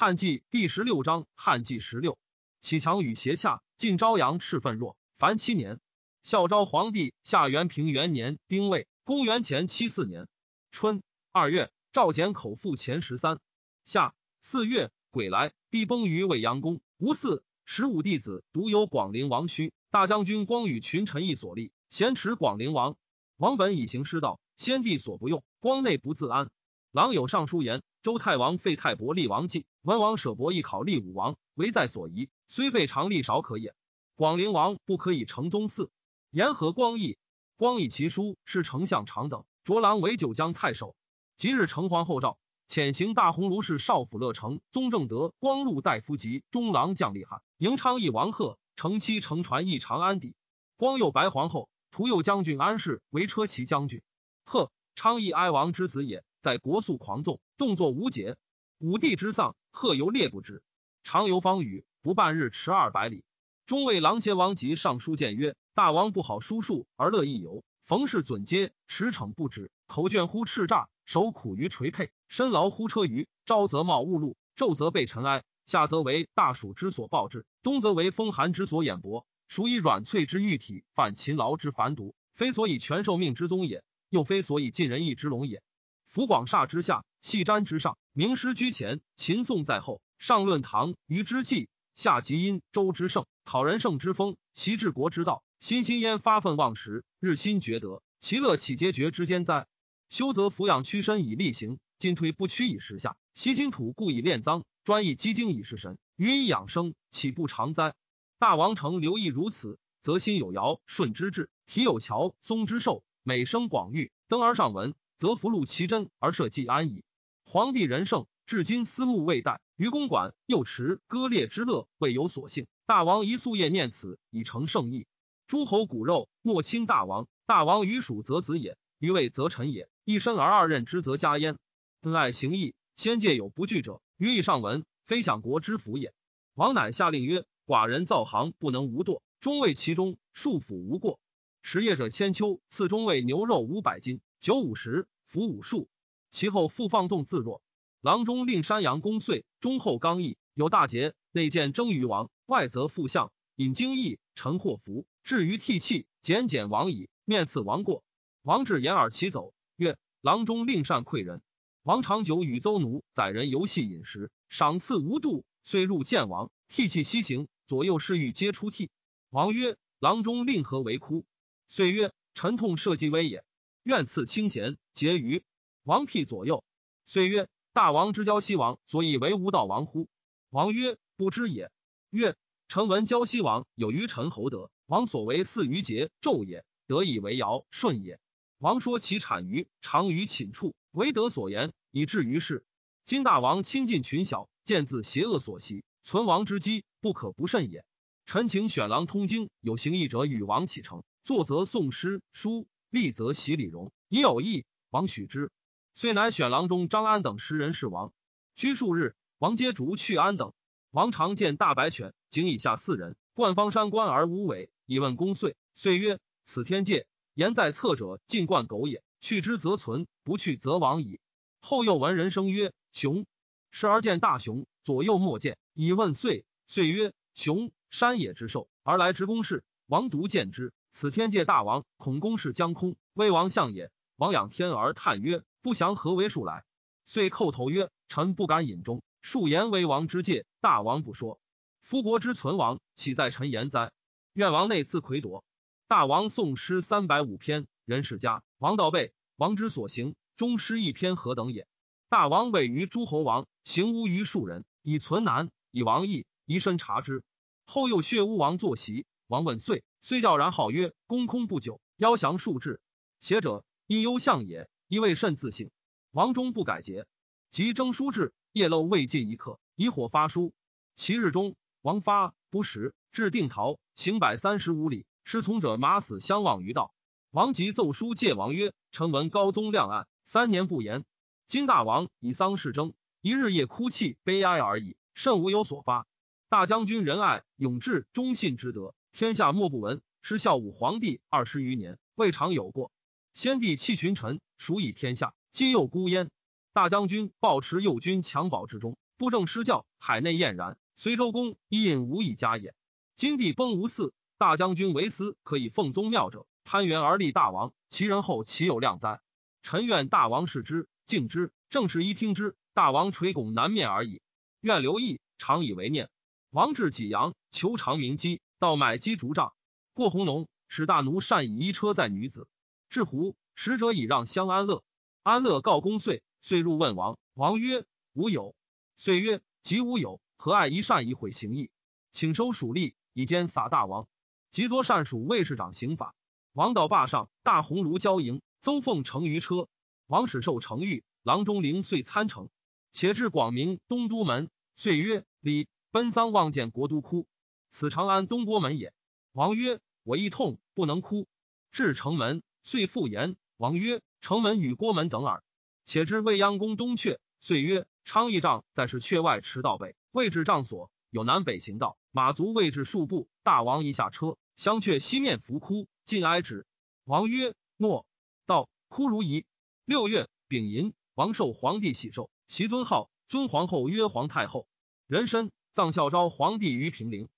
汉纪第十六章，汉纪十六，启强与邪洽，晋昭阳赤奋若，凡七年。孝昭皇帝下元平元年丁未，公元前七四年春二月，赵简口腹前十三。夏四月，癸来，帝崩于未央宫。吴嗣十五弟子，独有广陵王须大将军光与群臣议所立，咸持广陵王。王本以行师道，先帝所不用，光内不自安。郎有上书言：周太王废太伯立王纪。文王舍伯邑考立武王，唯在所宜，虽废常立少可也。广陵王不可以成宗嗣。言何光义？光义其书是丞相长等，卓郎为九江太守。即日成皇后诏，遣行大鸿胪氏少府乐成宗正德光禄大夫及中郎将厉害，迎昌邑王贺，乘妻乘船诣长安邸。光佑白皇后，徒右将军安氏为车骑将军。贺昌邑哀王之子也，在国速狂纵，动作无解。武帝之丧。贺游猎不止，常游方宇，不半日驰二百里。中尉郎邪王及上书谏曰：“大王不好书数，而乐意游，逢事准接，驰骋不止，口倦乎叱咤，手苦于垂佩，身劳乎车舆。朝则冒雾露，昼则被尘埃，夏则为大暑之所暴至，冬则为风寒之所掩薄。孰以软脆之玉体，犯勤劳之繁毒，非所以全受命之宗也，又非所以尽人意之龙也。夫广厦之下，气瞻之上。”名师居前，秦颂在后。上论唐虞之际，下集殷周之盛，讨人圣之风，其治国之道。心心焉发愤忘食，日新觉德，其乐岂皆绝之间哉？修则抚养屈身以力行，进退不屈以时下。习心土故以炼脏，专以积精以事神，予以养生，岂不常哉？大王诚留意如此，则心有尧舜之志，体有乔松之寿，美声广域，登而上闻，则福禄其真而社稷安矣。皇帝仁圣，至今思慕未殆。于公馆又持割裂之乐，未有所幸。大王宜夙夜念此，以成圣意。诸侯骨肉，莫亲大王。大王于蜀则子也，于魏则臣也。一身而二任之，则加焉。恩爱行义，先界有不惧者。于以上闻，非享国之福也。王乃下令曰：寡人造行不能无惰，中尉其中，庶府无过。食业者千秋，赐中尉牛肉五百斤，九五十，服五数。其后复放纵自若，郎中令山阳公遂忠厚刚毅，有大节，内见征于王，外则复相引经义，陈祸福，至于替泣，简简王矣。面赐王过，王至掩耳其走，曰：“郎中令善馈人。”王长久与邹奴载人游戏饮食，赏赐无度，遂入见王，涕泣西行，左右侍御皆出涕。王曰：“郎中令何为哭？”遂曰：“臣痛社稷危也，愿赐清闲结余。”王辟左右，遂曰：“大王之交西王，所以为无道王乎？”王曰：“不知也。”曰：“臣闻交西王有于陈侯德，王所为似于桀纣也，得以为尧舜也。王说其产于常于寝处，唯德所言，以至于世。今大王亲近群小，见自邪恶所袭，存亡之机，不可不慎也。臣请选郎通经，有行义者与王启程，作则诵诗书，立则习礼容，以有义，王许之。”遂乃选郎中张安等十人侍王，居数日，王皆逐去安等。王常见大白犬，仅以下四人，冠方山关而无尾，以问公遂。遂曰：“此天界，言在侧者，尽冠狗也。去之则存，不去则亡矣。”后又闻人声曰：“熊！”时而见大熊，左右莫见，以问遂。遂曰：“熊，山野之兽，而来执公事。王独见之。此天界大王，恐公事将空，威王相也。王仰天而叹曰。”不祥何为数来？遂叩头曰：“臣不敢引忠。数言为王之戒，大王不说。夫国之存亡，岂在臣言哉？愿王内自魁夺。”大王诵诗三百五篇，人世家。王道备，王之所行，终诗一篇何等也？大王委于诸侯王，行无于庶人，以存难，以王义，宜深察之。后又血巫王坐席，王问遂，虽教然号曰：“公空不久，邀降数至。邪者亦忧相也。”一位甚自省，王中不改节，即征书至，夜漏未尽一刻，以火发书。其日中，王发不食，至定陶，行百三十五里，失从者马死相望于道。王即奏书戒王曰：“臣闻高宗亮案，三年不言。今大王以丧事征，一日夜哭泣悲哀而已，甚无有所发。大将军仁爱勇志忠信之德，天下莫不闻。失孝武皇帝二十余年，未尝有过。先帝弃群臣。”孰以天下？今又孤焉。大将军抱持右军襁褓之中，布政失教，海内晏然。随周公一印无以加也。今帝崩无嗣，大将军为私，可以奉宗庙者，攀援而立大王，其人后岂有量哉？臣愿大王视之，敬之，正是一听之。大王垂拱南面而已。愿留意，常以为念。王至济阳，求长明基，到买鸡竹杖。过红农，使大奴善以衣车载女子。至胡，使者以让相安乐。安乐告公遂，遂入问王。王曰：“吾有。”遂曰：“即吾有，何爱一善以毁行义？请收属吏，以奸撒大王。”即作善属卫士长刑法。王到坝上，大红炉交营，邹凤乘于车。王使受成玉，郎中灵遂参乘。且至广明东都门，遂曰：“礼。”奔丧望见国都哭，此长安东郭门也。王曰：“我亦痛，不能哭。”至城门，遂复言。王曰：“城门与郭门等耳。”且知未央宫东阙，遂曰：“昌邑帐在是阙外，驰道北，位置帐所有南北行道，马足位置数步。大王一下车，相却西面伏哭，尽哀止。”王曰：“诺。”道哭如仪。六月丙寅，王受皇帝喜寿，袭尊号，尊皇后曰皇太后。人参。葬孝昭皇帝于平陵，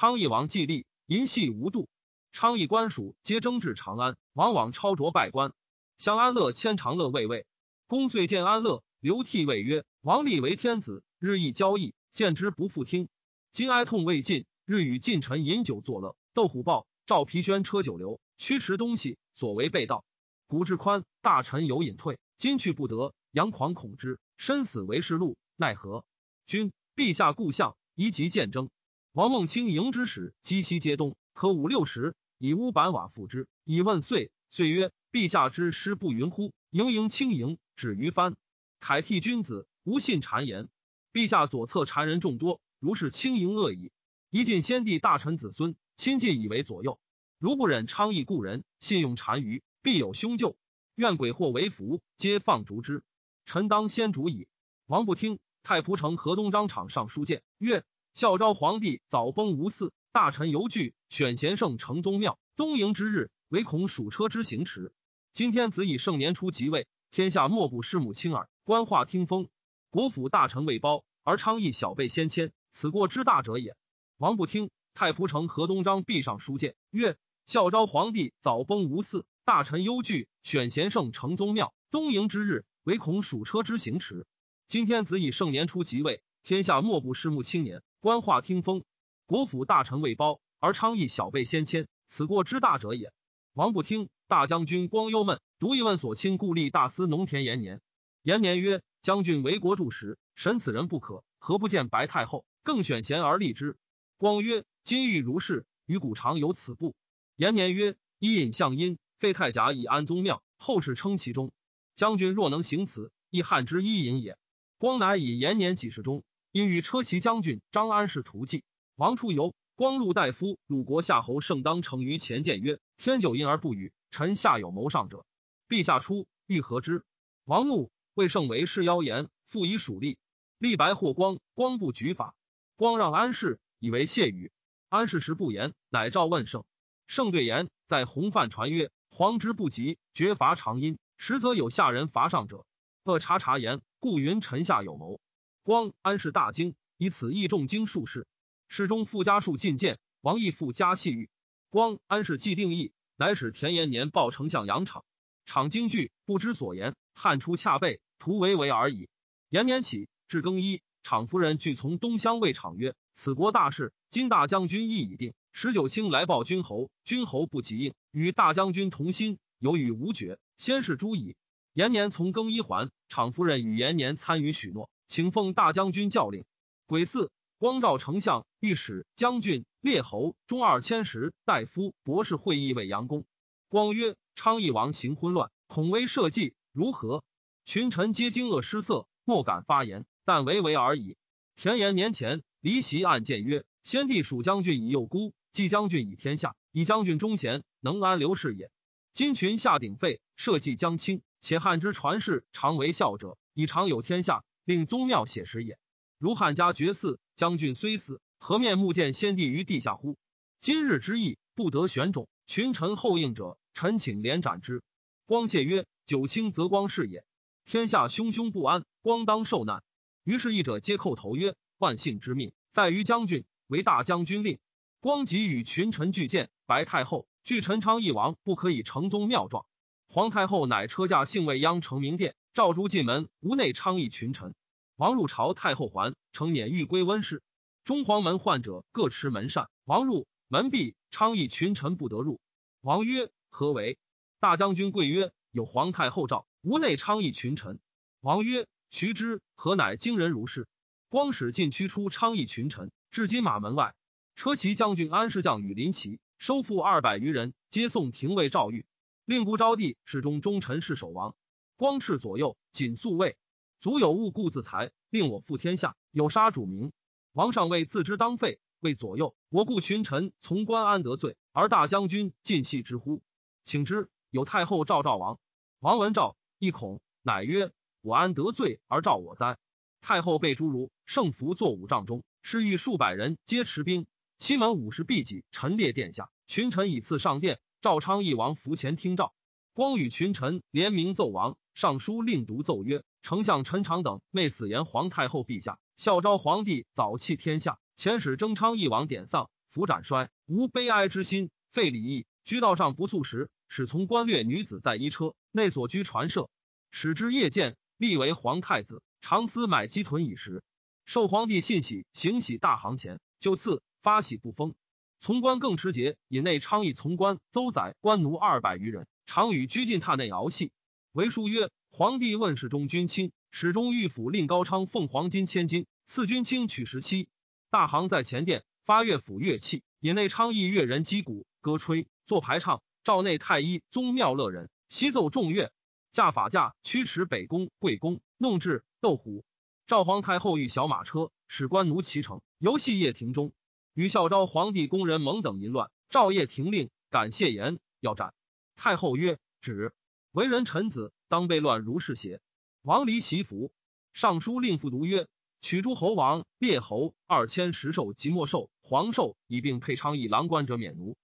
昌邑王继立，淫戏无度。昌邑官属皆争至长安，往往超卓拜官。相安乐迁长乐卫尉，公遂见安乐，流涕谓曰：“王立为天子，日益交易，见之不复听。今哀痛未尽，日与近臣饮酒作乐。窦虎豹、赵皮宣车酒流，驱驰东西，所为被盗。古之宽，大臣有隐退，今去不得，杨狂恐之，身死为世路，奈何？君陛下故相。”宜及见征，王孟卿迎之使击西皆东，可五六十，以屋板瓦覆之，以问岁。岁曰：“陛下之师不云乎？盈盈轻盈，止于藩。凯替君子，无信谗言。陛下左侧谗人众多，如是轻盈恶矣。一晋先帝大臣子孙，亲近以为左右。如不忍昌邑故人，信用单于，必有凶咎。愿鬼祸为福，皆放逐之。臣当先主矣。”王不听。太仆丞河东张敞上书谏曰：“孝昭皇帝早崩无嗣，大臣犹惧，选贤圣成宗庙。东迎之日，唯恐属车之行迟。今天子以盛年初即位，天下莫不拭目亲耳。官话听风，国府大臣未包，而昌邑小辈先迁，此过之大者也。”王不听。太仆丞河东张壁上书谏曰：“孝昭皇帝早崩无嗣，大臣忧惧，选贤圣成宗庙。东迎之日，唯恐属车之行迟。”今天子以盛年初即位，天下莫不拭目青年。官话听风，国府大臣未包，而昌邑小辈先迁，此过之大者也。王不听。大将军光忧闷，独一问所亲故吏大司农田延年。延年曰：“将军为国柱石，审此人不可，何不见白太后，更选贤而立之？”光曰：“今欲如是，于古常有此部。”延年曰：“伊尹相因，废太甲以安宗庙，后世称其中。将军若能行此，亦汉之伊尹也。”光乃以延年几世中，因与车骑将军张安氏图计。王出游，光禄大夫鲁国夏侯盛当乘于前谏曰：“天久因而不语，臣下有谋上者，陛下出欲何之？”王怒，谓盛为是妖言，复以属吏。立白霍光，光不举法。光让安氏，以为谢语。安氏时不言，乃召问盛。盛对言，在洪范传曰：“皇之不及，绝罚长阴，实则有下人伐上者。”恶察察言。故云臣下有谋，光安氏大惊，以此义重经术士。侍中傅家树进谏，王义复加细狱。光安氏既定义，乃使田延年报丞相杨敞。敞惊惧，不知所言，汗出恰背，徒为为而已。延年起至更衣，敞夫人俱从东乡谓敞曰：“此国大事，今大将军意已定。十九卿来报君侯，君侯不及应，与大将军同心，有与无决，先是诸矣。”延年从更衣还，场夫人与延年参与许诺，请奉大将军教令。癸巳，光照丞相、御史、将军、列侯、中二千石大夫、博士会议为阳公。光曰：“昌邑王行昏乱，恐为社稷，如何？”群臣皆惊愕失色，莫敢发言，但唯唯而已。田延年前离席案见曰：“先帝属将军以幼孤，季将军以天下，以将军忠贤，能安刘氏也。今群下鼎沸，社稷将倾。”且汉之传世常为孝者，以常有天下，令宗庙写实也。如汉家绝嗣，将军虽死，何面目见先帝于地下乎？今日之意，不得选种。群臣后应者，臣请连斩之。光谢曰：“九卿则光是也。天下汹汹不安，光当受难。于是，议者皆叩头曰：“万幸之命，在于将军，为大将军令。”光即与群臣俱见，白太后据陈昌义王不可以承宗庙状。皇太后乃车驾幸未央城明殿，诏诸进门，无内昌邑群臣。王入朝，太后还，成辇欲归温室。中黄门患者各持门扇，王入门闭，昌邑群臣不得入。王曰：“何为？”大将军贵曰：“有皇太后诏，无内昌邑群臣。”王曰：“徐之何乃惊人如是？”光使进驱出昌邑群臣，至金马门外。车骑将军安世将羽林骑收复二百余人，皆送廷尉诏谕。令不招娣侍中忠臣是守王，光斥左右，谨肃卫。足有物故自裁，令我负天下，有杀主名。王上位自知当废，为左右我故群臣从官安得罪，而大将军尽系之乎？请之。有太后召赵王，王闻诏，一恐，乃曰：“我安得罪而召我哉？”太后被诸如圣服坐五丈中，侍御数百人，皆持兵。西门五十毕戟陈列殿下，群臣以次上殿。赵昌义王伏前听诏，光与群臣联名奏王。尚书令读奏曰：“丞相陈长等昧死言皇太后陛下，孝昭皇帝早弃天下，遣使征昌义王典丧，伏斩衰，无悲哀之心，废礼义，居道上不素食，使从官略女子在衣车内所居传舍，使之夜见，立为皇太子，常思买鸡豚以食。受皇帝信喜，行喜大行前，就赐发喜不封。”从官更持节，引内昌邑从官邹宰官奴二百余人，常与居进榻内熬戏。为书曰：皇帝问事中君卿，始终御府令高昌奉黄金千金，赐君卿取十七。大行在前殿发乐府乐器，引内昌邑乐人击鼓歌吹，作排唱。赵内太医宗庙乐人悉奏众乐。驾法驾驱驰北宫贵宫，弄至斗虎。赵皇太后御小马车，使官奴骑乘，游戏夜庭中。与孝昭皇帝宫人蒙等淫乱，赵夜廷令感谢言要斩。太后曰：“止！为人臣子，当被乱如是邪？”王离袭服。尚书令复读曰：“取诸侯王、列侯二千石兽及莫兽、黄兽，以并配昌邑郎官者免奴。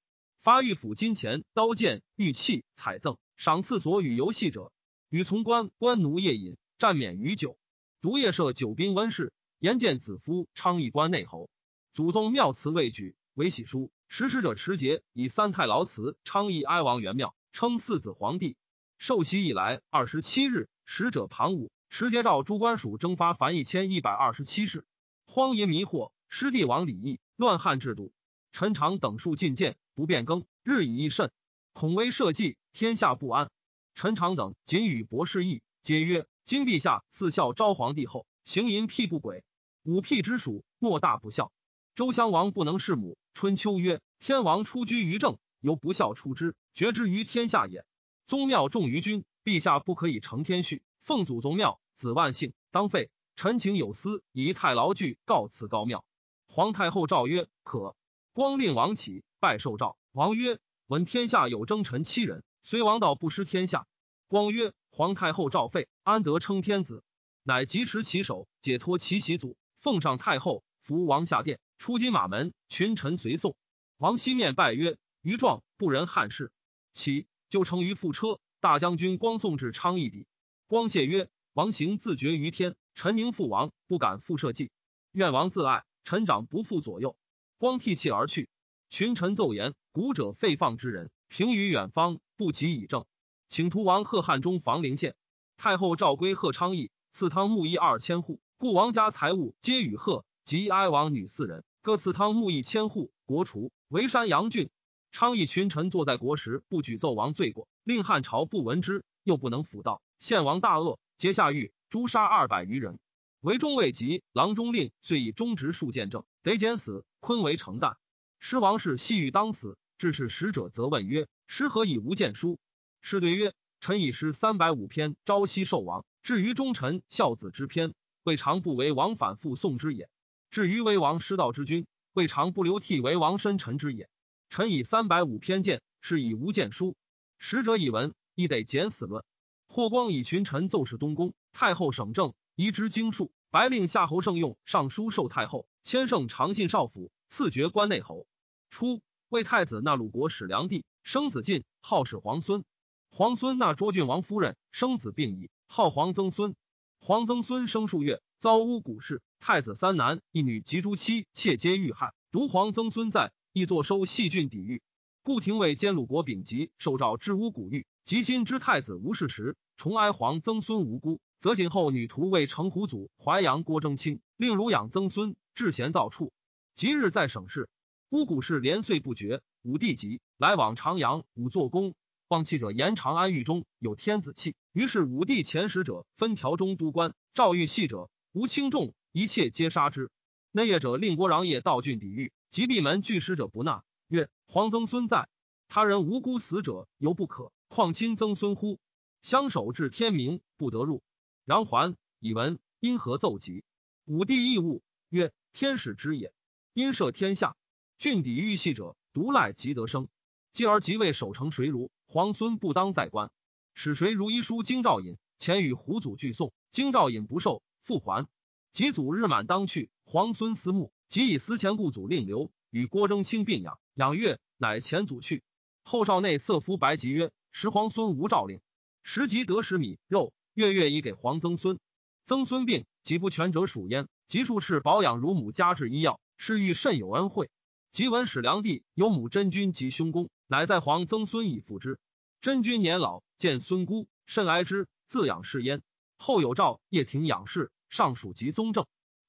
发御府金钱、刀剑、玉器、彩赠，赏赐所与游戏者，与从官官奴夜饮，暂免于酒。独夜设酒宾温室，言见子夫昌邑关内侯。”祖宗庙祠未举，为喜书。实施者持节，以三太牢祠昌邑哀王元庙，称四子皇帝。受袭以来二十七日，使者庞武持节诏诸官属征发凡一千一百二十七事。荒淫迷惑，失帝王礼义，乱汉制度。陈长等数进谏，不变更，日以益甚，恐危社稷，天下不安。陈长等仅与博士议，皆曰：今陛下赐孝昭皇帝后，行淫辟不轨，五辟之属，莫大不孝。周襄王不能弑母。春秋曰：“天王出居于政，由不孝出之，绝之于天下也。宗庙重于君，陛下不可以承天序，奉祖宗庙，子万幸，当废。臣情有司，以太牢具告辞高庙。”皇太后诏曰：“可。”光令王起拜受诏。王曰：“闻天下有征臣七人，虽王道不失天下。”光曰：“皇太后诏废，安得称天子？”乃即持其手，解脱其袭祖，奉上太后，扶王下殿。出金马门，群臣随送。王西面拜曰：“余壮不仁汉室。”起就乘于副车。大将军光送至昌邑邸。光谢曰：“王行自绝于天，臣宁父王，不敢复社稷。愿王自爱，臣长不负左右。”光涕泣而去。群臣奏言：“古者废放之人，平于远方，不及以政。请图王贺汉中房陵县。太后诏归贺昌邑，赐汤沐邑二千户，故王家财物皆与贺。”及哀王女四人，各赐汤沐邑千户。国除为山阳郡。昌邑群臣坐在国时，不举奏王罪过，令汉朝不闻之，又不能辅道。献王大恶，皆下狱，诛杀二百余人。为中未及，郎中令遂以忠直数见证，得减死。昆为成旦。师王氏细欲当死，致使使者责问曰：“师何以无见书？”师对曰：“臣以诗三百五篇，朝夕受王。至于忠臣孝子之篇，未尝不为王反复诵之也。”至于为王失道之君，未尝不流涕为王深臣之也。臣以三百五偏见，是以无见书。使者以闻，亦得减死论。霍光以群臣奏事东宫，太后省政，移之经术。白令夏侯胜用尚书授太后，迁圣长信少府，赐爵关内侯。初，为太子纳鲁国使梁帝，生子晋，号始皇孙。皇孙纳卓郡王夫人，生子病矣，号皇曾孙。皇曾孙生数月。遭巫蛊事，太子三男一女及诸妻妾皆遇害。独皇曾孙在，亦坐收细郡抵御。故廷尉兼鲁国丙吉受诏知乌古狱，及今之太子无事时，重哀皇曾孙无辜，则谨后女徒为成虎祖淮阳郭征卿，令汝养曾孙，至贤造处。即日在省事，巫古氏连岁不绝。武帝急，来往长阳，武作功。望气者言长安狱中有天子气，于是武帝遣使者分条中都官，诏狱细者无轻重，一切皆杀之。内业者令国壤业道郡抵御，及闭门拒使者不纳。曰：皇曾孙在，他人无辜死者犹不可，况亲曾孙乎？相守至天明，不得入。然还以闻，因何奏疾？武帝亦悟曰：天使之也。因赦天下，郡抵御系者，独赖即得生。继而即位守城谁如？皇孙不当在官，使谁如一书京兆尹，前与胡祖俱送，京兆尹不受，复还。及祖日满当去，皇孙思慕，即以思前故祖令留，与郭征卿并养，养月，乃前祖去。后少内色夫白吉曰：时皇孙无诏令，食即得食米肉，月月以给皇曾孙。曾孙病，己不全者属焉，及数次保养乳母，加治医药。是欲甚有恩惠，即闻始良帝有母真君及兄公，乃在皇曾孙以复之。真君年老，见孙姑甚哀之，自养视焉。后有诏叶庭养士，尚属及宗正。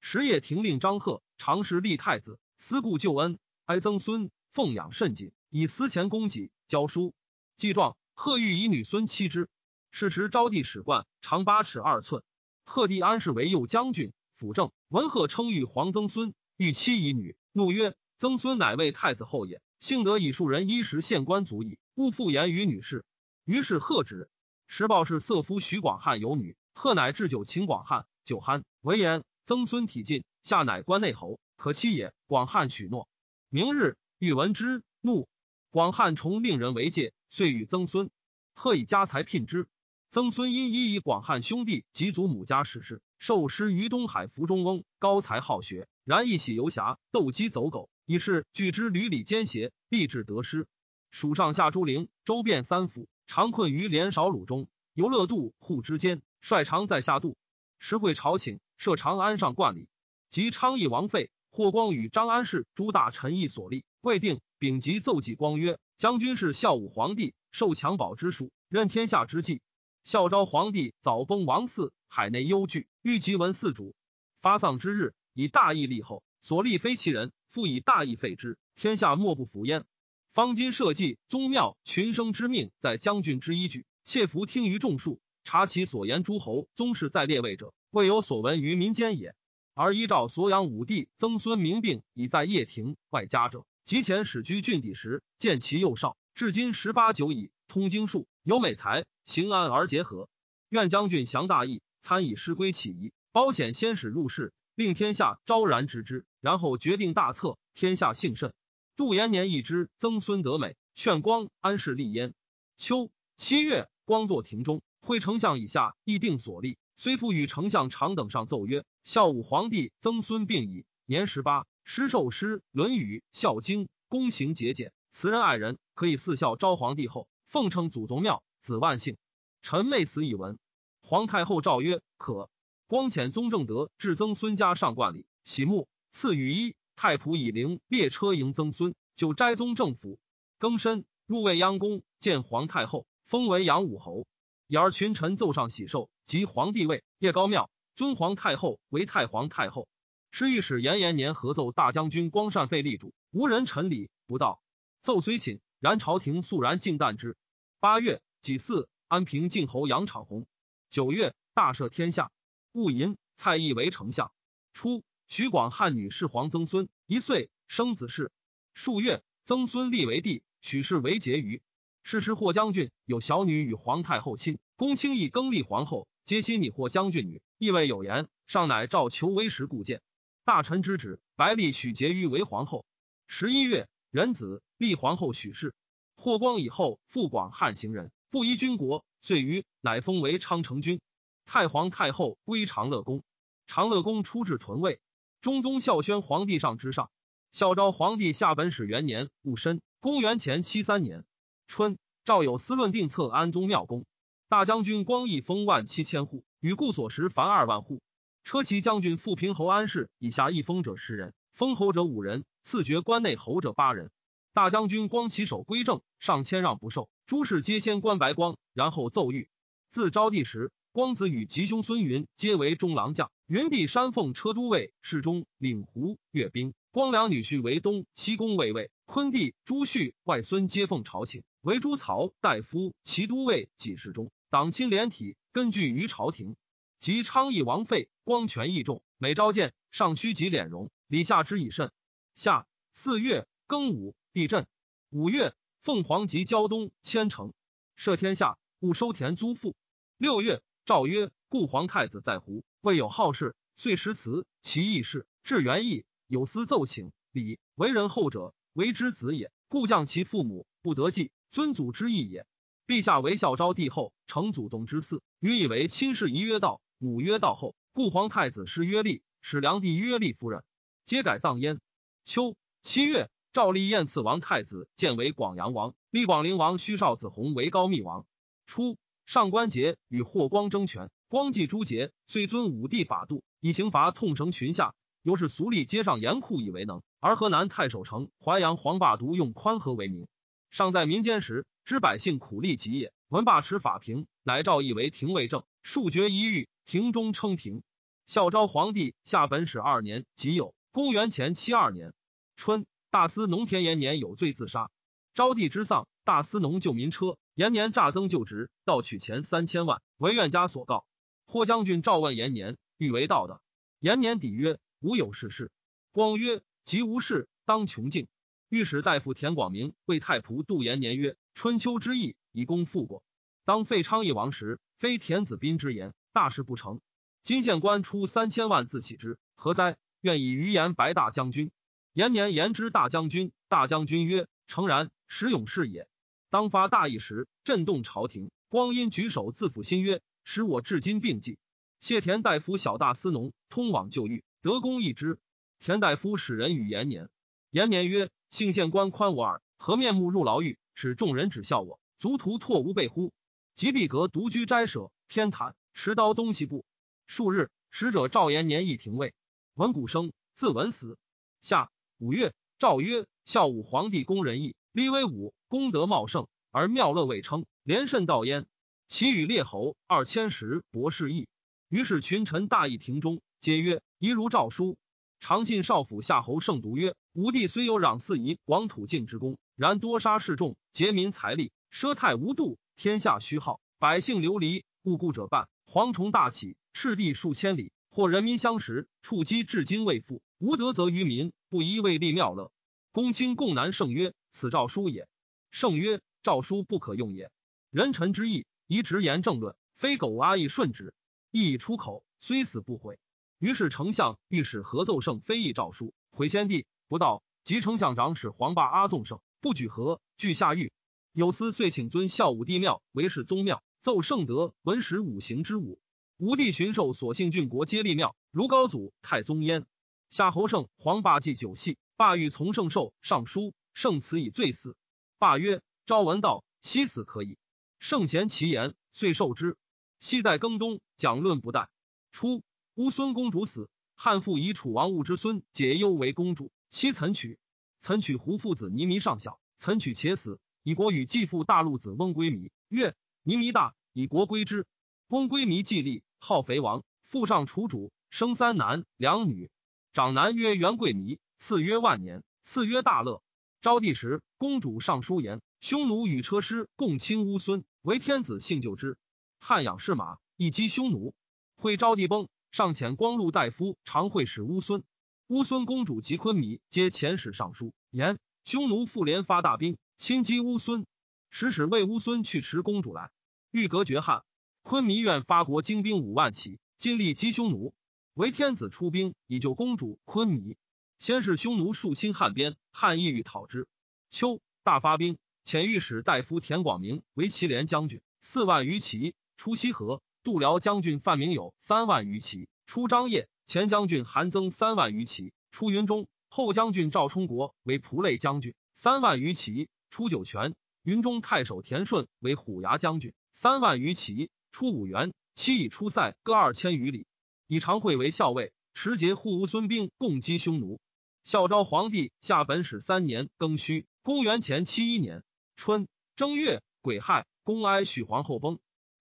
时叶廷令张贺常时立太子，思故旧恩，哀曾孙奉养甚谨，以思前供给，教书记状。贺欲以女孙妻之，是时昭帝使冠长八尺二寸。贺帝安氏为右将军，辅政。文贺称誉皇曾孙。欲妻以女，怒曰：“曾孙乃为太子后也，幸得以庶人衣食县官足矣，勿复言于女士。”于是贺止。时报是色夫徐广汉有女，贺乃置酒请广汉，酒酣，闻言曾孙体尽，下乃关内侯，可妻也。广汉许诺。明日欲闻之，怒。广汉重令人为戒，遂与曾孙。贺以家财聘之。曾孙因依以广汉兄弟及祖母家史事，受师于东海福中翁，高才好学。然一喜游侠，斗鸡走狗，以是拒之屡屡奸邪，必至得失。蜀上下诸陵，周遍三府，常困于连少鲁中。游乐度户之间，率常在下度。时会朝请，设长安上冠礼。及昌邑王废，霍光与张安氏诸大臣议所立，未定。丙吉奏纪光曰：“将军是孝武皇帝受襁褓之属，任天下之际。孝昭皇帝早崩王嗣，海内忧惧，欲即闻嗣主发丧之日。”以大义立后，所立非其人，复以大义废之，天下莫不服焉。方今社稷宗庙群生之命，在将军之依据，切服听于众庶，察其所言诸侯宗室在列位者，未有所闻于民间也。而依照所养武帝曾孙明病已在掖庭外家者，及前始居郡邸时，见其幼少，至今十八九矣，通经术，有美才，行安而结合。愿将军降大义，参以师归起义，褒显先使入仕。令天下昭然知之，然后决定大策。天下幸甚。杜延年一之，曾孙得美，劝光安氏立焉。秋七月，光作庭中，会丞相以下议定所立。虽复与丞相长等上奏曰：孝武皇帝曾孙病矣，年十八，诗受诗《论语》《孝经》，躬行节俭，慈人爱人，可以嗣孝昭皇帝后，奉承祖宗庙，子万幸。臣昧死以闻。皇太后诏曰：可。光遣宗正德至曾孙家上冠礼，喜沐赐羽衣。太仆以灵列车迎曾孙，就斋宗正府。更申入未央宫见皇太后，封为阳武侯。以而群臣奏上喜寿，即皇帝位，夜高庙，尊皇太后为太皇太后。是御史延延年合奏大将军光善废立主，无人陈礼不到。奏虽寝，然朝廷肃然敬惮之。八月己巳，安平晋侯杨敞红。九月，大赦天下。戊寅，蔡义为丞相。初，徐广汉女侍皇曾孙一岁生子氏。数月，曾孙立为帝，许氏为婕妤。是时，霍将军有小女与皇太后亲，公卿亦更立皇后，皆心拟霍将军女，意味有言。上乃召求微时故见。大臣之旨，白立许婕妤为皇后。十一月，仁子立皇后许氏。霍光以后复广汉行人，不依军国，遂于乃封为昌城君。太皇太后归长乐宫，长乐宫出至屯卫。中宗孝宣皇帝上之上，孝昭皇帝下本始元年戊申，公元前七三年春，诏有司论定策安宗庙公。大将军光义封万七千户，与故所食凡二万户。车骑将军富平侯安氏以下一封者十人，封侯者五人，赐爵关内侯者八人。大将军光其守归正，上谦让不受。诸事皆先观白光，然后奏谕。自昭帝时，光子与吉兄孙云皆为中郎将，云帝山凤车都尉，侍中领胡阅兵。光良女婿为东西宫卫尉，昆弟朱旭外孙皆奉朝请，为朱曹大夫、齐都尉、给事中，党亲连体，根据于朝廷。及昌邑王废，光权益重，每召见，上虚及敛容，礼下之以甚。夏四月庚午，地震。五月，凤凰及胶东千城，赦天下，勿收田租赋。六月，诏曰：故皇太子在胡，未有好事，遂诗词，其义事，至元义，有司奏请礼，为人后者，为之子也。故降其父母，不得继，尊祖之义也。陛下为孝昭帝后，承祖宗之嗣，予以为亲事，宜曰道。母曰道后，故皇太子师曰立，使梁帝曰立夫人，皆改葬焉。秋七月，赵立燕赐王太子，建为广阳王，立广陵王虚少子弘为高密王。初，上官桀与霍光争权，光继朱桀，遂尊武帝法度，以刑罚痛绳群下。由是俗吏街上严酷以为能，而河南太守城淮阳黄霸独用宽和为名。尚在民间时，知百姓苦力极也，闻罢持法平，乃诏以为廷尉正，数决一狱。庭中称平。孝昭皇帝下本始二年即有，公元前七二年春，大司农田延年有罪自杀。昭帝之丧，大司农救民车，延年诈增就职，盗取钱三千万，为怨家所告。霍将军召问延年，欲为道的。延年抵曰：“无有事事。”光曰：“即无事，当穷尽。”御史大夫田广明为太仆杜延年曰：“春秋之义，以功复过。当废昌邑王时，非田子斌之言。”大事不成，金县官出三千万自起之，何哉？愿以余言白大将军。延年言之大将军，大将军曰：“诚然，实勇士也。”当发大义时，震动朝廷。光阴举手自抚心曰：“使我至今并记。”谢田大夫小大司农通往旧狱，德功一之。田大夫使人与延年，延年曰：“幸县官宽我耳，何面目入牢狱，使众人指笑我，卒徒唾无备乎？”及毕阁独居斋舍，偏袒。持刀东西部，数日，使者赵延年亦廷尉，闻鼓声，自刎死。下五月，诏曰：孝武皇帝公仁义，立威武，功德茂盛，而妙乐未称，连甚道焉。其与列侯二千石博士义。于是群臣大议庭中，皆曰：宜如诏书。长信少府夏侯胜读曰：武帝虽有攘四夷、广土境之功，然多杀士众，劫民财力，奢泰无度，天下虚耗，百姓流离，无故者半。蝗虫大起，赤地数千里，或人民相食，触积至今未复。无德则于民，不依为利妙乐。公卿共难圣曰：“此诏书也。”圣曰：“诏书不可用也。人臣之意，宜直言正论，非苟阿义顺之。意已出口，虽死不悔。”于是丞相御史合奏圣非议诏书，毁先帝不道。及丞相长史黄霸阿纵圣不举和，具下狱。有司遂请尊孝武帝庙为世宗庙。奏圣德，文史五行之武。吴帝巡狩所幸郡国，皆立庙，如高祖、太宗焉。夏侯胜、黄霸祭酒戏，霸欲从圣寿上书，圣辞以罪死。霸曰：“昭闻道，悉死可以。”圣贤其言，遂受之。昔在更东，讲论不殆。初，乌孙公主死，汉父以楚王戊之孙解忧为公主，妻岑取。岑取胡父子尼弥尚小，岑取且死，以国与继父大陆子翁归弥曰。尼弥大以国归之，翁归弥继立，号肥王，父上楚主，生三男两女。长男曰元贵弥，次曰万年，次曰大乐。昭帝时，公主上书言：匈奴与车师共亲乌孙，为天子幸救之。汉养士马，以击匈奴。会昭帝崩，上遣光禄大夫常会使乌孙。乌孙公主及昆弥皆遣使上书言：匈奴复连发大兵，侵击乌孙。使使为乌孙去持公主来。欲隔绝汉，昆弥愿发国精兵五万骑，尽力击匈奴。为天子出兵以救公主昆弥。先是匈奴数侵汉边，汉意欲讨之。秋，大发兵，遣御史大夫田广明为祁连将军，四万余骑出西河；度辽将军范明友三万余骑出张掖；前将军韩增三万余骑出云中；后将军赵充国为蒲类将军，三万余骑出酒泉；云中太守田顺为虎牙将军。三万余骑出五原，期以出塞各二千余里。以常惠为校尉，持节护乌孙兵，共击匈奴。孝昭皇帝下本始三年庚戌，公元前七一年春正月癸亥，公哀许皇后崩。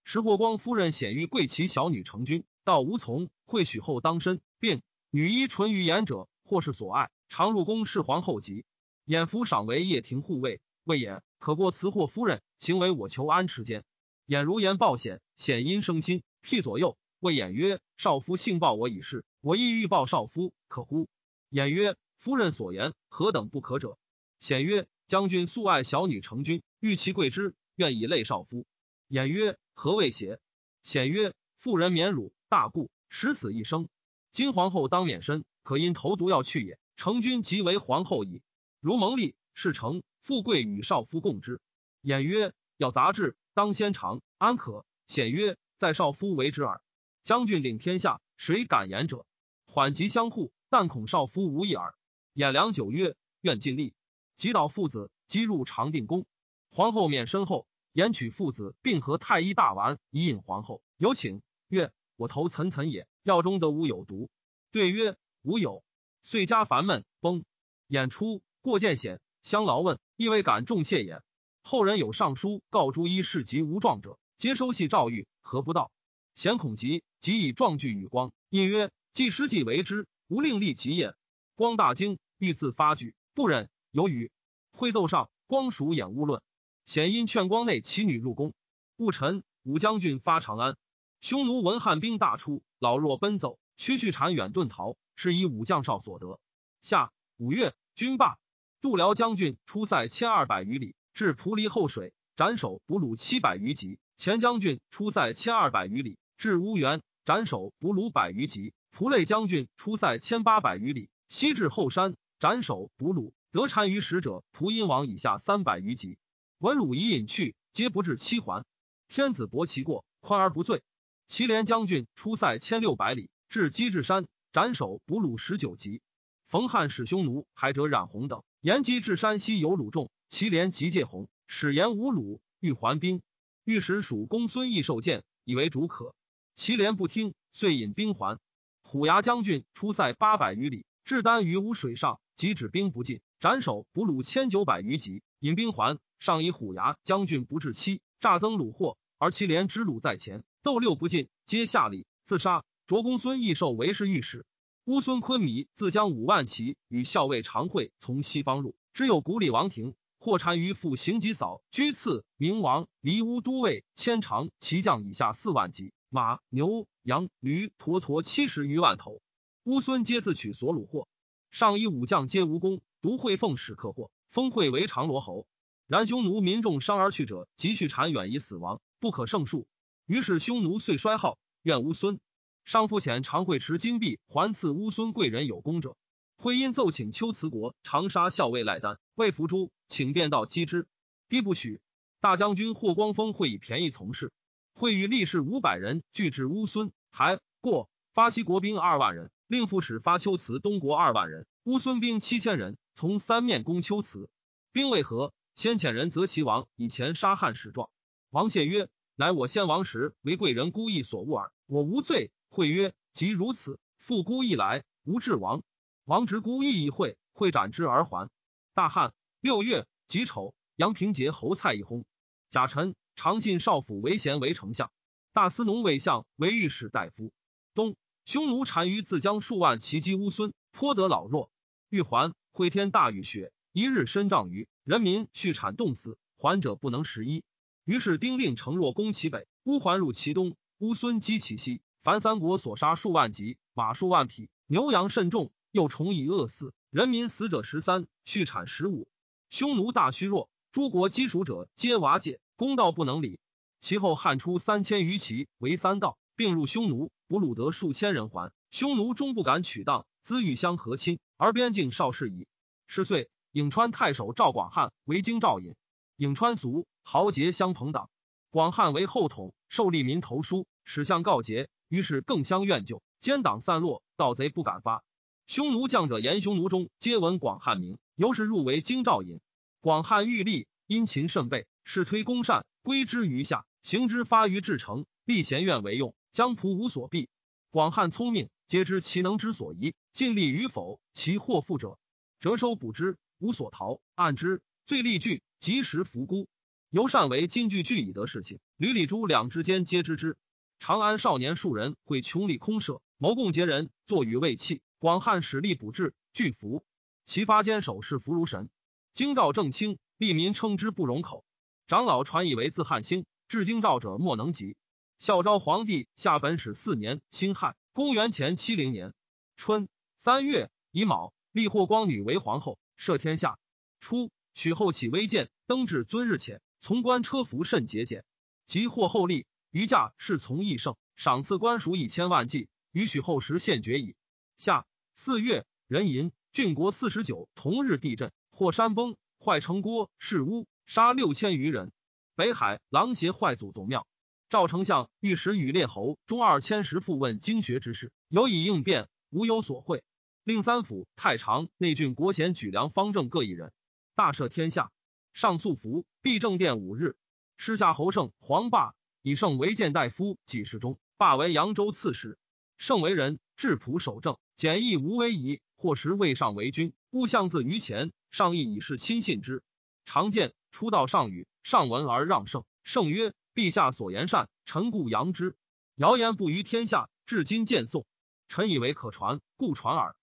石霍光夫人显欲贵其小女成君，道无从，会许后当身，并女衣纯于言者，或是所爱，常入宫侍皇后疾。衍夫赏为掖庭护卫，魏衍可过辞霍夫人，行为我求安持间。衍如言报显，显因生心，辟左右。谓衍曰：“少夫幸报我已逝，我亦欲报少夫，可乎？”衍曰：“夫人所言何等不可者？”显曰：“将军素爱小女成君，欲其贵之，愿以累少夫。”衍曰：“何谓邪？”显曰：“妇人免辱，大故，十死一生。今皇后当免身，可因投毒药去也。成君即为皇后矣。如蒙利，事成，富贵与少夫共之。”衍曰：“要杂志，当先尝，安可？”显曰：“在少夫为之耳。”将军领天下，谁敢言者？缓急相护，但恐少夫无益耳。衍良久曰：“愿尽力。”即导父子，即入长定宫。皇后免身后，言取父子，并和太医大丸以引皇后。有请曰：“我头岑岑也，药中得无有毒？”对曰：“无有。”遂加烦闷，崩。演出过见险，相劳问，亦未敢重谢也。后人有上书告诸医事及无状者，皆收系诏谕，何不到？贤恐急，即以状具与光，因曰：“既失计为之，无令立其也。”光大惊，欲自发举，不忍，有语。会奏上，光属掩污论。显因劝光内其女入宫。戊辰，武将军发长安。匈奴闻汉兵大出，老弱奔走，区区产远遁逃，是以武将少所得。夏五月，军罢。度辽将军出塞千二百余里，至蒲犁后水，斩首俘虏七百余级。前将军出塞千二百余里。至乌源，斩首俘虏百余级；蒲类将军出塞千八百余里，西至后山，斩首俘虏得单于使者，蒲阴王以下三百余级。文鲁已隐去，皆不至七环。天子薄其过，宽而不罪。祁连将军出塞千六百里，至基至山，斩首俘虏十九级。冯汉使匈奴还者冉弘等沿击至山西，有鲁众，祁连即借弘，使言无鲁，欲还兵。御史属公孙义受见，以为主可。祁连不听，遂引兵还。虎牙将军出塞八百余里，至丹于乌水上，即止兵不进，斩首俘虏千九百余级，引兵还。上以虎牙将军不至期，诈增虏获，而其连之虏在前，斗六不进，皆下礼自杀。卓公孙义受为是御史。乌孙昆弥自将五万骑与校尉常惠从西方入，只有古里王庭。或单于父行疾扫居次明王离乌都尉千长骑将以下四万骑。马、牛、羊、驴、驼驼七十余万头，乌孙皆自取所虏获。上以武将皆无功，独会奉使克获，封会为长罗侯。然匈奴民众伤而去者，急续产远以死亡，不可胜数。于是匈奴遂衰耗，怨乌孙。上父遣常会持金币还赐乌孙贵人有功者。会因奏请秋辞国长沙校尉赖丹为伏诛，请便道击之，帝不许。大将军霍光峰会以便宜从事。会与力士五百人拒至乌孙，还过发西国兵二万人，令副使发丘辞东国二万人，乌孙兵七千人，从三面攻丘辞。兵为何？先遣人责齐王以前杀汉使状。王谢曰：“乃我先王时为贵人孤意所误耳，我无罪。”会曰：“即如此，复孤意来，无治王。”王执孤意一会，会斩之而还。大汉六月己丑，阳平节侯蔡一轰。贾臣。长信少府为贤为丞相，大司农为相为御史大夫。冬，匈奴单于自将数万骑击乌孙，颇得老弱。欲还，会天大雨雪，一日深丈余，人民畜产冻死，还者不能食衣。于是丁令承若攻其北，乌桓入其东，乌孙击其西。凡三国所杀数万级，马数万匹，牛羊甚众，又虫蚁恶肆，人民死者十三，畜产十五。匈奴大虚弱，诸国积属者皆瓦解。公道不能理，其后汉出三千余骑为三道，并入匈奴，俘虏得数千人还。匈奴终不敢取当，资欲相和亲，而边境少事矣。是岁，颍川太守赵广汉为京兆尹，颍川俗豪杰相朋党，广汉为后统，受利民投书，使相告捷，于是更相怨救，奸党散落，盗贼不敢发。匈奴将者言匈奴中皆闻广汉名，由是入为京兆尹。广汉欲立，殷勤甚备。是推公善，归之于下，行之发于至诚，立贤愿为用，将仆无所避。广汉聪明，皆知其能之所宜，尽力与否，其祸富者，折收补之，无所逃，按之，最利据，及时服孤。尤善为金句句以得事情，吕李朱两之间皆知之。长安少年数人会穷力空舍，谋共劫人，坐与卫器。广汉使力补至，拒服。其发坚守是服如神。京兆正清，吏民称之不容口。长老传以为自汉兴，至京兆者莫能及。孝昭皇帝下本始四年辛亥，公元前七零年春三月乙卯，立霍光女为皇后，赦天下。初，许后起微贱，登至尊日前，从官车服甚节俭。及霍后立，余驾侍从义盛，赏赐官属以千万计，与许后时现爵矣。夏四月，壬寅。郡国四十九，同日地震，或山崩，坏城郭，弑屋，杀六千余人。北海狼邪坏祖宗庙。赵丞相御史与列侯中二千石复问经学之事，有以应变，无有所会。令三府太常、内郡国贤举良方正各一人。大赦天下。上素服，必正殿五日。师下侯胜、黄霸以胜为谏大夫，几事中，霸为扬州刺史。胜为人质朴守正，简易无威仪。或时未上为君，勿相自于前。上意以示亲信之。常见出道上语，上闻而让圣。圣曰：“陛下所言善，臣故扬之。谣言不于天下，至今见颂，臣以为可传，故传耳。”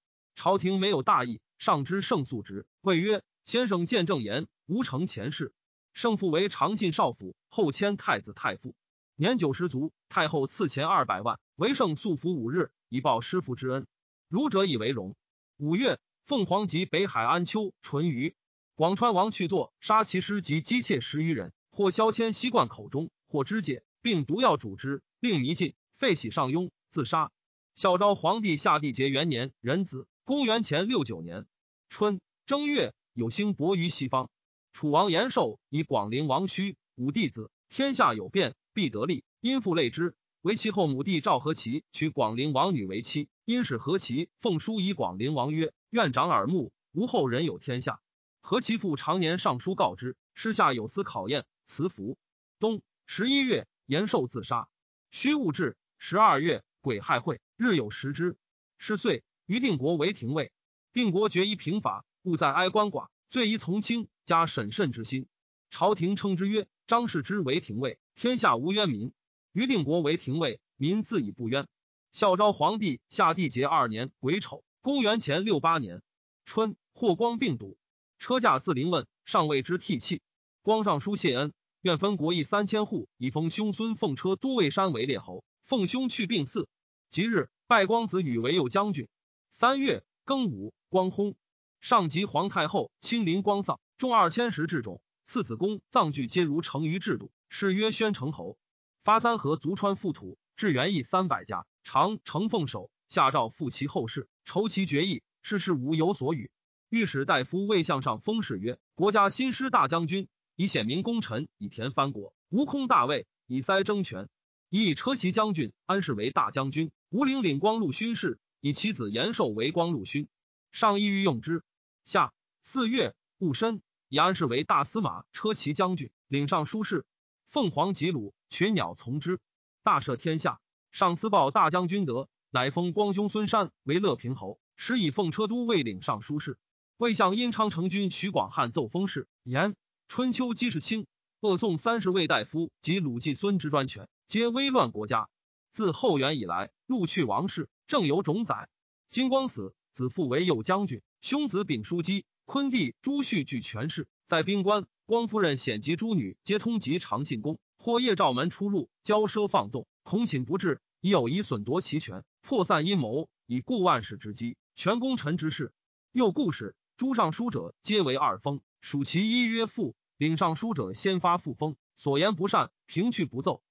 朝廷没有大义，上知圣素直，谓曰：“先生见正言，无成前事。”圣父为长信少府，后迁太子太傅，年九十卒。太后赐钱二百万，为圣素服五日，以报师父之恩。儒者以为荣。五月，凤凰及北海安丘淳于广川王去作，杀其师及姬妾十余人，或削铅吸灌口中，或肢解，并毒药煮之，令迷尽，废喜上庸，自杀。孝昭皇帝下地节元年壬子，公元前六九年春正月，有星薄于西方。楚王延寿以广陵王须五弟子，天下有变，必得利，因父累之。为其后母弟赵和齐娶广陵王女为妻，因使何齐奉书以广陵王曰：“愿长耳目，无后人有天下。”何其父常年上书告之，师下有司考验，辞服。冬十一月，延寿自杀。虚物至十二月，癸亥会，日有食之。是岁，于定国为廷尉。定国决一平法，务在哀官寡，罪宜从轻，加审慎之心。朝廷称之曰：“张氏之为廷尉，天下无冤民。”于定国为廷尉，民自以不冤。孝昭皇帝下地节二年癸丑，公元前六八年春，霍光病笃，车驾自临问，上谓之涕泣。光上书谢恩，愿分国邑三千户，以封兄孙奉车都尉山为列侯。奉兄去病嗣，即日拜光子羽为右将军。三月庚午，光薨。上及皇太后亲临光丧，众二千石至冢，赐子宫葬具皆如成于制度，谥曰宣城侯。发三河足川覆土，至元义三百家，常承奉守，下诏复其后事，筹其决议。事事无有所与。御史大夫魏相上封事曰：国家新师大将军，以显明功臣，以田藩国，无空大位，以塞争权。以车骑将军安氏为大将军，吴陵领光禄勋事，以其子延寿为光禄勋。上意欲用之。下四月戊申，以安氏为大司马、车骑将军，领尚书事。凤凰及鲁，群鸟从之，大赦天下。上司报大将军德，乃封光兄孙山为乐平侯，时以奉车都尉领尚书事。魏相殷昌城君徐广汉奏封事，言春秋姬世卿，恶宋三十位大夫及鲁季孙之专权，皆危乱国家。自后元以来，陆去王室，正有种载。金光死，子父为右将军，兄子秉叔基、昆弟朱旭据权势，在兵官。光夫人显及诸女，皆通及长信宫，或夜照门出入，骄奢放纵，恐寝不至，已有以损夺其权，破散阴谋，以固万世之基，全功臣之事。又故事，诸尚书者皆为二封，属其一曰父，领尚书者先发复封，所言不善，平去不奏。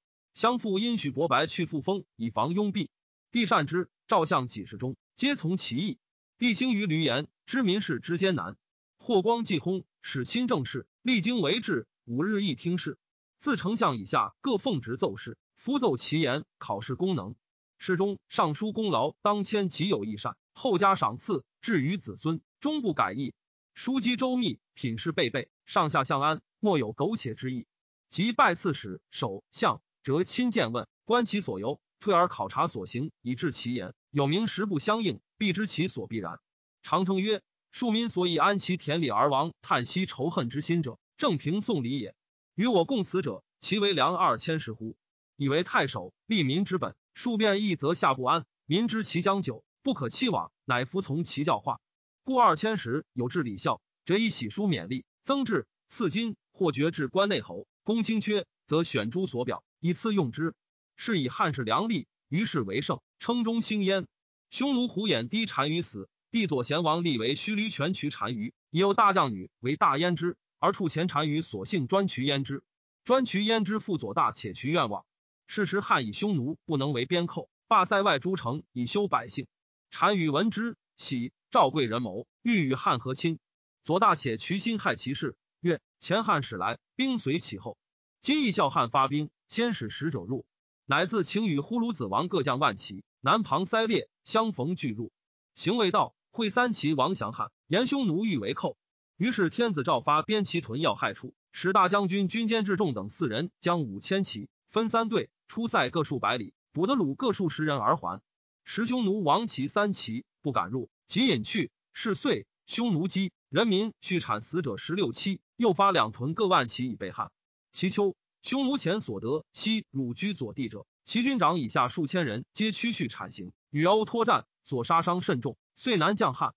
相父因许伯白去复封，以防拥蔽。帝善之，赵相几十中，皆从其意。帝兴于闾阎，知民事之艰难。霍光既薨，使亲政事，历经为治，五日一听事。自丞相以下各奉职奏事，夫奏其言，考试功能。事中尚书功劳当迁，己有益善，后加赏赐，至于子孙，终不改意。书机周密，品事备备，上下相安，莫有苟且之意。即拜刺史、首相，折亲见问，观其所由，退而考察所行，以治其言。有名实不相应，必知其所必然。常称曰：庶民所以安其田里而亡，叹息仇恨之心者，正平宋礼也。与我共此者，其为良二千石乎？以为太守，利民之本。数变异，则下不安。民知其将久，不可期往，乃服从其教化。故二千石有治礼孝，则以喜书勉励，增制赐金，或爵至关内侯。公卿缺，则选诸所表，以次用之。是以汉室良力，于是为盛，称中兴焉。匈奴虎眼低单于死，帝左贤王立为须驴泉渠单于，已有大将女为大焉之，而处前单于所幸专渠焉之。专渠焉之父左大，且渠愿望。是时汉以匈奴不能为边寇，罢塞外诸城以修百姓。单于闻之，喜，赵贵人谋，欲与汉和亲。左大且渠心害其事，曰：前汉使来，兵随其后。今亦效汉发兵，先使使者入。乃自请与呼卢子王各将万骑，南旁塞列相逢俱入，行未到，会三骑王降汉，言匈奴欲为寇。于是天子诏发边骑屯要害处，使大将军军监至重等四人将五千骑分三队出塞各数百里，捕得虏各数十人而还。时匈奴王骑三骑不敢入，即引去。是岁，匈奴饥，人民续产死者十六七，又发两屯各万骑以备汉。其秋。匈奴前所得西汝居左地者，其军长以下数千人，皆屈去产行，与欧托战，所杀伤甚重，遂南降汉。